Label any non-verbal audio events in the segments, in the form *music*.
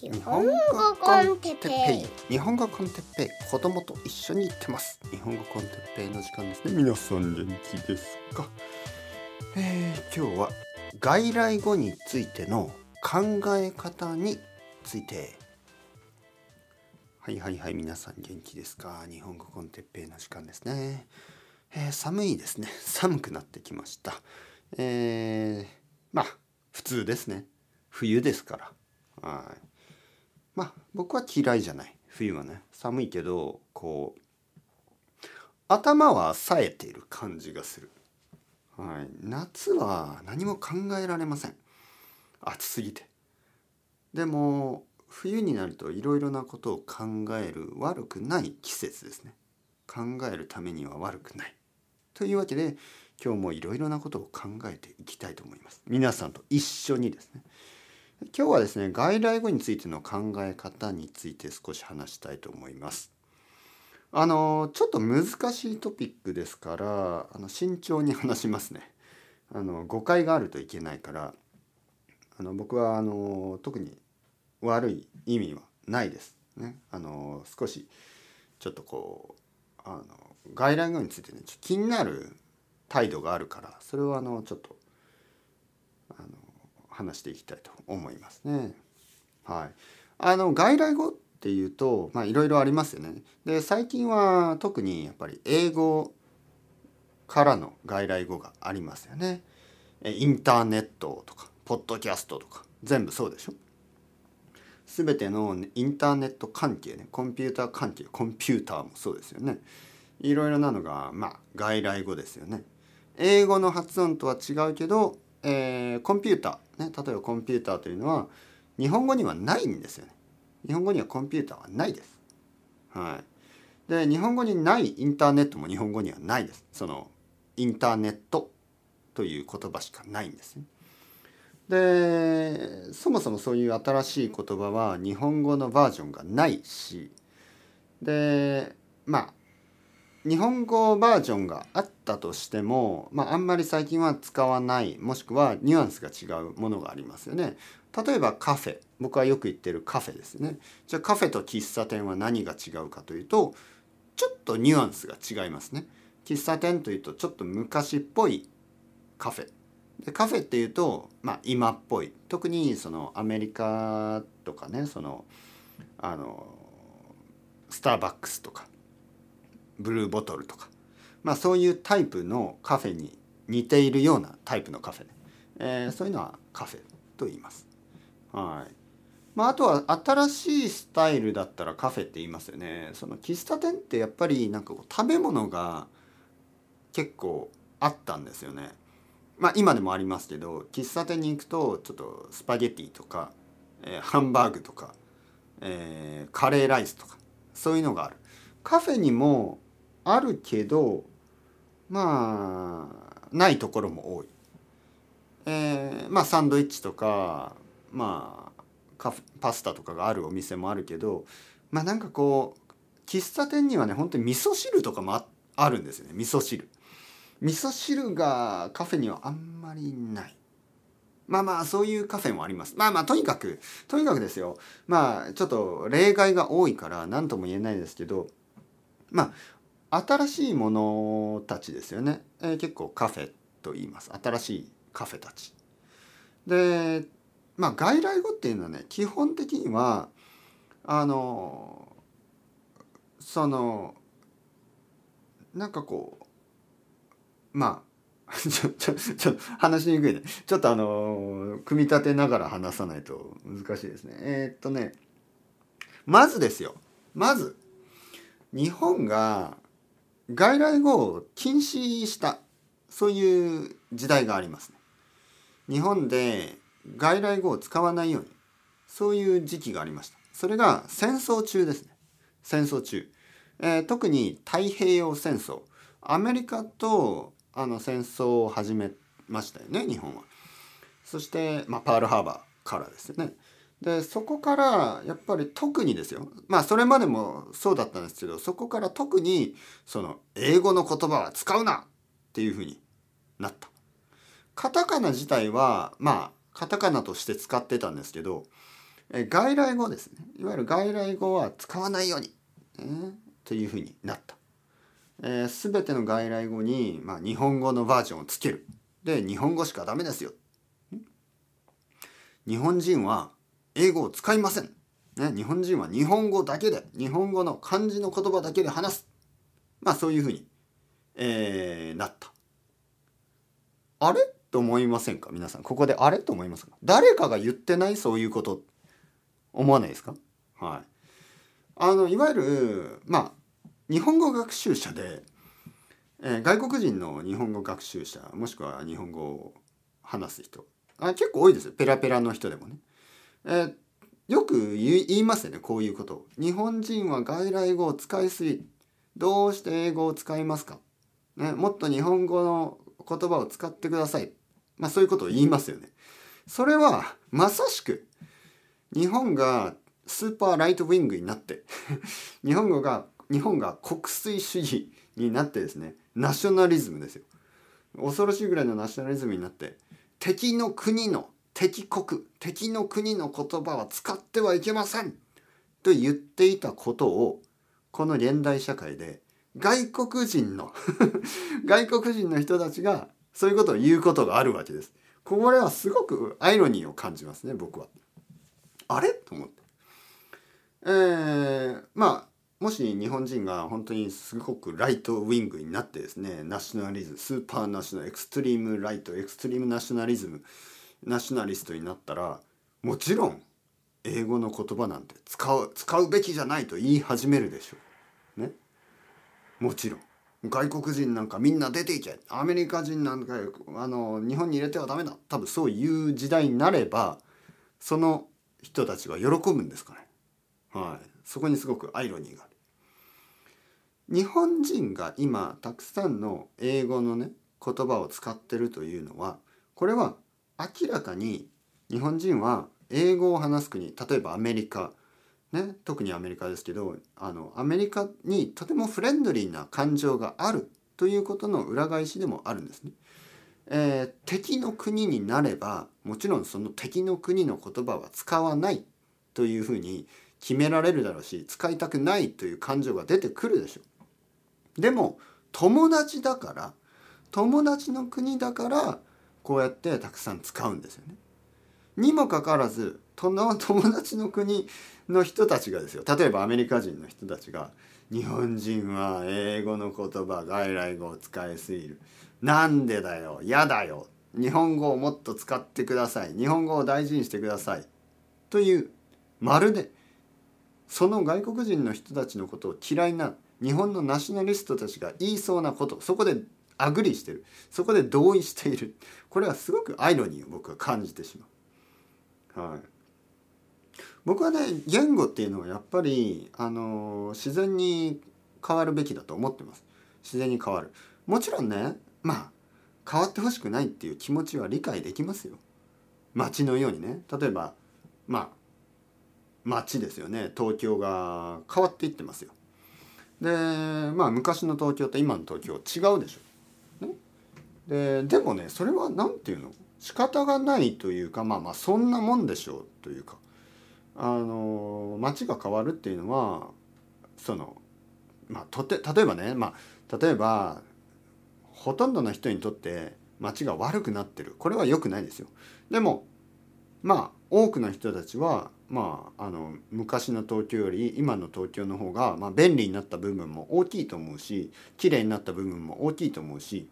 日本語コンテッペイ。日本語コンテッペイ。子供と一緒に行ってます。日本語コンテッペイの時間ですね。皆さん元気ですか？えー、今日は外来語についての考え方について。はいはいはい皆さん元気ですか？日本語コンテッペイの時間ですね、えー、寒いですね。寒くなってきました。えー、まあ普通ですね。冬ですから。はい。まあ僕は嫌いじゃない。冬はね。寒いけどこう頭は冴えている感じがする、はい、夏は何も考えられません。暑すぎて。でも冬になるといろいろなことを考える悪くない季節ですね。考えるためには悪くない。というわけで今日もいろいろなことを考えていきたいと思います。皆さんと一緒にですね。今日はですね外来語についての考え方について少し話したいと思います。あのちょっと難しいトピックですからあの慎重に話しますね。あの誤解があるといけないからあの僕はあの特に悪い意味はないです。ね、あの少しちょっとこうあの外来語についてね気になる態度があるからそれをあのちょっと話していきたいと思いますね。はい、あの外来語っていうといろいろありますよね。で最近は特にやっぱり英語からの外来語がありますよね。インターネットとかポッドキャストとか全部そうでしょ？全てのインターネット関係ねコンピューター関係コンピューターもそうですよね。いろいろなのがまあ外来語ですよね。英語の発音とは違うけどえー、コンピューター、ね、例えばコンピューターというのは日本語にはないんですよね。日本語にはコンピューターはないです。はい。で日本語にないインターネットも日本語にはないです。そのインターネットという言葉しかないんですね。でそもそもそういう新しい言葉は日本語のバージョンがないしでまあ日本語バージョンがあったとしても、まあ、あんまり最近は使わないもしくはニュアンスが違うものがありますよね。例えばカフェ僕はよく言ってるカフェですね。じゃあカフェと喫茶店は何が違うかというとちょっとニュアンスが違いますね。喫茶店というとちょっと昔っぽいカフェ。でカフェっていうと、まあ、今っぽい特にそのアメリカとかねそのあのスターバックスとかブルーボトルとか、まあ、そういうタイプのカフェに似ているようなタイプのカフェね、えー、そういうのはカフェと言います。はいまあ、あとは新しいスタイルだったらカフェって言いますよね。その喫茶店ってやっぱりなんかこう食べ物が結構あったんですよね。まあ今でもありますけど喫茶店に行くとちょっとスパゲティとか、えー、ハンバーグとか、えー、カレーライスとかそういうのがある。カフェにもあるけどまあないところも多い。えー、まあサンドイッチとかまあカフパスタとかがあるお店もあるけどまあなんかこう喫茶店にはね本当に味噌汁とかもあるんですよね味噌汁。味噌汁がカフェにはあんまりない。まあまあそういうカフェもあります。まあまあとにかくとにかくですよまあちょっと例外が多いから何とも言えないですけどまあ新しいものたちですよね、えー、結構カフェと言います。新しいカフェたち。でまあ外来語っていうのはね基本的にはあのそのなんかこうまあ *laughs* ちょちょちょ話しにくいね。ちょっとあの組み立てながら話さないと難しいですね。えー、っとねまずですよ。まず日本が外来語を禁止したそういう時代がありますね。日本で外来語を使わないようにそういう時期がありました。それが戦争中ですね。戦争中。えー、特に太平洋戦争。アメリカとあの戦争を始めましたよね日本は。そして、まあ、パールハーバーからですね。でそこからやっぱり特にですよまあそれまでもそうだったんですけどそこから特にその英語の言葉は使うなっていうふうになった。カタカナ自体はまあカタカナとして使ってたんですけどえ外来語ですねいわゆる外来語は使わないように、えー、というふうになった。えー、全ての外来語に、まあ、日本語のバージョンをつける。で日本語しかダメですよ。日本人は英語を使いません。ね、日本人は日本語だけで日本語の漢字の言葉だけで話す。まあそういうふうに、えー、なった。あれ？と思いませんか？皆さん。ここであれ？と思いますか？誰かが言ってない？そういうこと思わないですか？はい。あの、いわゆる、まあ、日本語学習者で、えー、外国人の日本語学習者、もしくは日本語を話す人、あ結構多いですよ。ペラペラの人でもね。えー、よく言いますよね、こういうこと日本人は外来語を使いすぎ。どうして英語を使いますか、ね、もっと日本語の言葉を使ってください。まあそういうことを言いますよね。それはまさしく日本がスーパーライトウィングになって *laughs* 日本語が日本が国粋主義になってですねナショナリズムですよ恐ろしいぐらいのナショナリズムになって敵の国の敵国敵の国の言葉は使ってはいけませんと言っていたことをこの現代社会で外国人の *laughs* 外国人の人たちがそういうことを言うことがあるわけです。これはすごくアイロニーを感じますね僕は。あれ？と思って。えー、まあもし日本人が本当にすごくライトウィングになってですねナショナリズムスーパーナショナルエクストリームライトエクストリームナショナリズムナショナリストになったらもちろん英語の言葉なんて使う使うべきじゃないと言い始めるでしょう。ね？もちろん。外国人なんかみんな出ていけアメリカ人なんかあの日本に入れてはダメだ多分そういう時代になればその人たちは喜ぶんですかね。はい。そこにすごくアイロニーがある。日本人が今たくさんの英語のね言葉を使ってるというのはこれは明らかに日本人は英語を話す国例えばアメリカ、ね、特にアメリカですけどあのアメリカにとてもフレンドリーな感情があるということの裏返しでもあるんですね。えー、敵の国になればもちろんその敵の国の言葉は使わないというふうに決められるだろうし使いたくないという感情が出てくるでしょう。でも友達だから友達の国だからこうやってたくさん使うんですよね。にもかかわらず友達の国の人たちがですよ。例えばアメリカ人の人たちが日本人は英語の言葉外来語を使いすぎる。なんでだよ嫌だよ。日本語をもっと使ってください。日本語を大事にしてください。というまるでその外国人の人たちのことを嫌いな日本のナショナリストたちが言いそうなこと。そこでアグリしてる。そこで同意している。これはすごくアイロニーを僕は感じてしまう。はい。僕はね言語っていうのはやっぱりあの自然に変わるべきだと思ってます。自然に変わる。もちろんねまあ変わってほしくないっていう気持ちは理解できますよ。街のようにね。例えばまあ街ですよね。東京が変わっていってますよ。でまあ昔の東京と今の東京違うでしょ、ででもねそれは何て言うの？仕方がないというかまあまあそんなもんでしょうというか。あの街が変わるっていうのはそのまあとて例えばねまあ例えばほとんどの人にとって街が悪くなってる。これは良くないですよ。でもまあ多くの人たちはまああの昔の東京より今の東京の方が、まあ、便利になった部分も大きいと思うし綺麗になった部分も大きいと思うし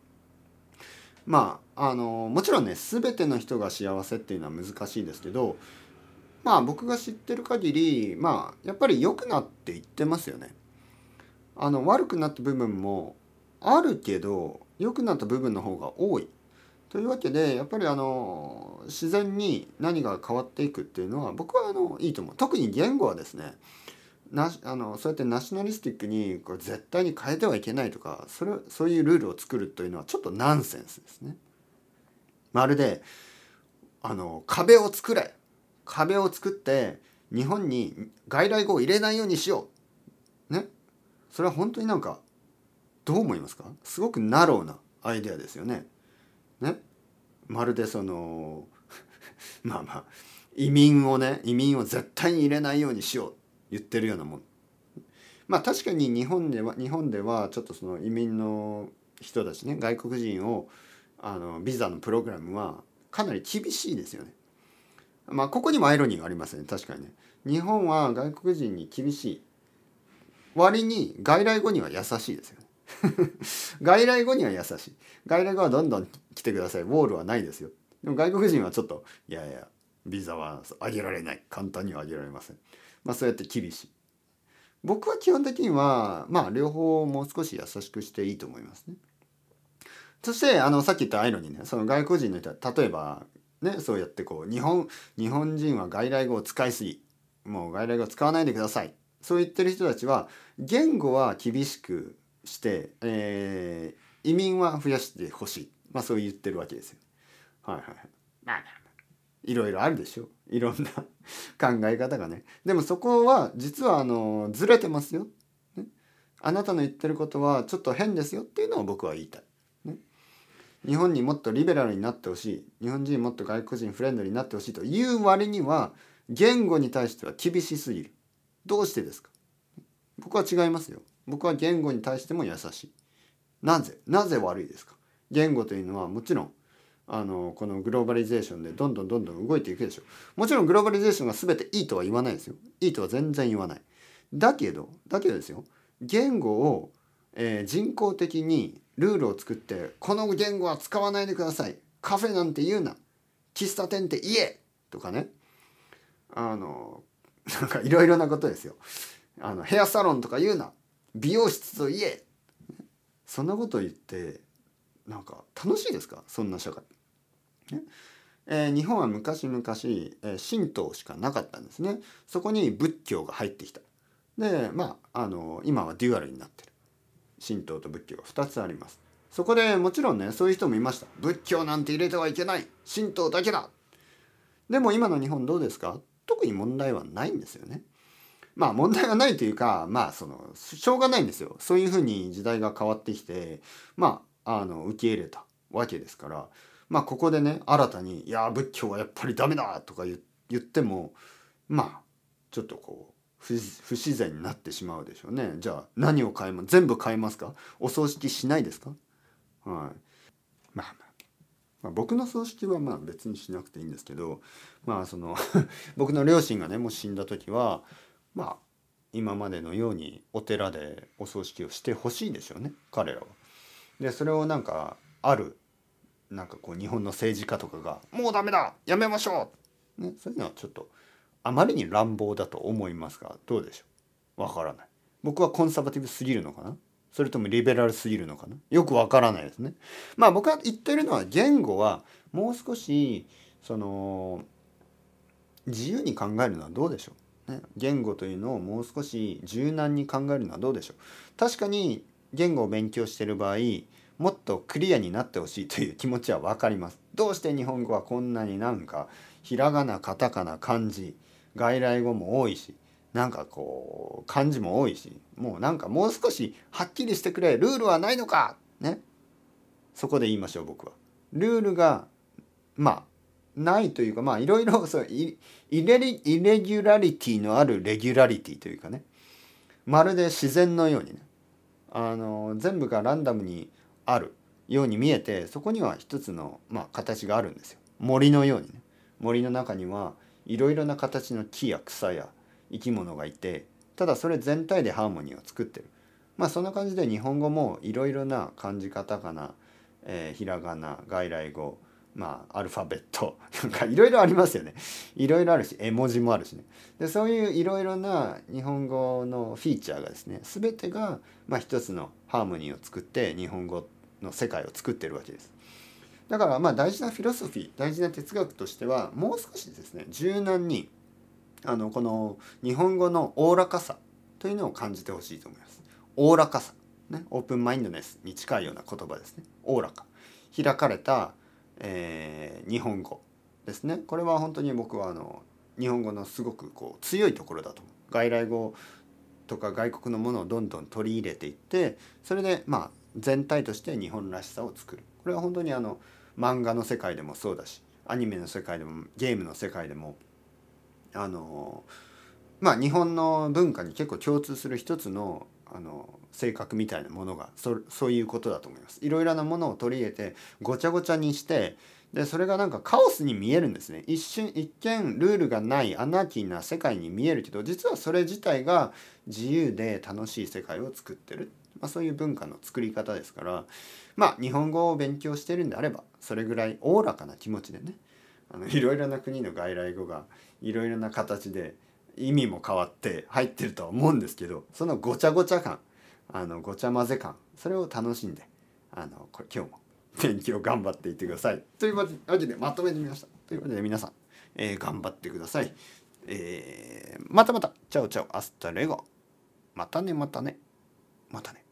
まああのもちろんね全ての人が幸せっていうのは難しいですけどまあ僕が知ってる限りまあやっぱり良くなっていってますよね。あの悪くなった部分もあるけど良くなった部分の方が多い。というわけでやっぱりあの自然に何が変わっていくっていうのは僕はあのいいと思う。特に言語はですねなあのそうやってナショナリスティックにこれ絶対に変えてはいけないとかそれそういうルールを作るというのはちょっとナンセンスですね。まるであの壁を作れ壁を作って日本に外来語を入れないようにしよう。ね。それは本当になんかどう思いますか？すごくナローなアイデアですよね。ね。まるでその *laughs* まあまあ移民をね移民を絶対に入れないようにしよう言ってるようなもんまあ確かに日本では日本ではちょっとその移民の人たちね外国人をあのビザのプログラムはかなり厳しいですよね。まあここにもアイロニーがありますね確かにね。日本は外国人に厳しい割に外来語には優しいですよね。*laughs* 外来語には優しい。外来語はどんどん来てください。ウォールはないですよ。でも外国人はちょっといやいやビザは上げられない簡単には上げられません。まあそうやって厳しい。僕は基本的にはまあ両方をもう少し優しくしていいと思いますね。そしてあのさっき言ったアイロにねその外国人の人は例えばねそうやってこう日本日本人は外来語を使いすぎもう外来語を使わないでくださいそう言ってる人たちは言語は厳しくして、えー、移民は増やしてほしいまあそう言ってるわけですよ。はいはいはい。まあいろいろあるでしょいろんな考え方がね。でもそこは実はあのずれてますよ、ね。あなたの言ってることはちょっと変ですよっていうのを僕は言いたい。ね、日本にもっとリベラルになってほしい日本人もっと外国人フレンドになってほしいという割には言語に対しては厳しすぎる。どうしてですか？僕は違いますよ。僕は言語に対しても優しい。なぜ？なぜ悪いですか？言語というのはもちろんあのこのグローバリゼーションでどんどんどんどん動いていくでしょ。う。もちろんグローバリゼーションが全ていいとは言わないですよ。いいとは全然言わない。だけどだけどですよ。言語を、えー、人工的にルールを作ってこの言語は使わないでください。カフェなんて言うな。喫茶店って言えとかね。あのなんかいろいろなことですよ。あのヘアサロンとか言うな。美容室と言え。そんなこと言ってなんか楽しいですか？そんな社会。ね？えー、日本は昔々、えー、神道しかなかったんですね。そこに仏教が入ってきた。でまああの今はデュアルになってる。神道と仏教が2つあります。そこでもちろんねそういう人もいました。仏教なんて入れてはいけない神道だけだでも今の日本どうですか？特に問題はないんですよね。まあ問題がないというかまあそのしょうがないんですよ。そういうふうに時代が変わってきてまあの受け入れたわけですからまあここでね新たに「いや仏教はやっぱりダメだ」とか言ってもまあちょっとこう不自然になってしまうでしょうね。じゃあ何を変えます全部変えますか？お葬式しないですか？はい。まあまあまあ、僕の葬式はまあ別にしなくていいんですけどまあその *laughs* 僕の両親がねもし死んだ時はまあ今までのようにお寺でお葬式をしてほしいでしょうね彼らは。でそれをなんかあるなんかこう日本の政治家とかが「もうダメだやめましょう!」ね、そういうのはちょっとあまりに乱暴だと思いますがどうでしょう？わからない。僕はコンサバティブすぎるのかな？それともリベラルすぎるのかな？よくわからないですね。まあ僕が言ってるのは言語はもう少しその自由に考えるのはどうでしょう、ね、言語というのをもう少し柔軟に考えるのはどうでしょう？確かに言語を勉強してる場合もっとクリアになってほしいという気持ちは分かります。どうして日本語はこんなになんかひらがなカタカナ漢字外来語も多いしなんかこう漢字も多いしもうなんかもう少しはっきりしてくれルールはないのかねそこで言いましょう僕は。ルールがまあないというかまあいろいろそうイレリイレギュラリティのあるレギュラリティというかねまるで自然のようにねあの全部がランダムにあるように見えてそこには一つの、まあ、形があるんですよ。森のようにね。森の中にはいろいろな形の木や草や生き物がいてただそれ全体でハーモニーを作ってる。まあそんな感じで日本語もいろいろな漢字カタカナ、えー、ひらがな外来語まあアルファベット *laughs* なんかいろいろありますよねいろいろあるし絵文字もあるしねでそういういろいろな日本語のフィーチャーがですね全てが、まあ、一つのハーモニーを作って日本語の世界を作ってるわけですだからまあ大事なフィロソフィー大事な哲学としてはもう少しですね柔軟にあのこの日本語のおおらかさというのを感じてほしいと思います。おおらかさ、ね、オープンマインドネスに近いような言葉ですね。おおらか。開かれた、えー、日本語ですね。これは本当に僕はあの日本語のすごくこう強いところだと。外来語とか外国のものをどんどん取り入れていってそれでまあ全体として日本らしさを作る。これは本当にあの漫画の世界でもそうだしアニメの世界でもゲームの世界でもあのまあ日本の文化に結構共通する一つのあの性格みたいなものがそそういうことだと思います。いろいろなものを取り入れてごちゃごちゃにしてでそれがなんかカオスに見えるんですね一瞬一見ルールがないアナーキーな世界に見えるけど実はそれ自体が自由で楽しい世界を作ってる、まあ、そういう文化の作り方ですからまあ日本語を勉強してるんであればそれぐらいおおらかな気持ちでねあのいろいろな国の外来語がいろいろな形で意味も変わって入ってるとは思うんですけどそのごちゃごちゃ感あのごちゃ混ぜ感それを楽しんであの今日も勉強頑張っていってください。というわけでまとめてみました。というわけで皆さん、えー、頑張ってください。えー、またまた、 ciao ciao、hasta luego。またねまたね。またね。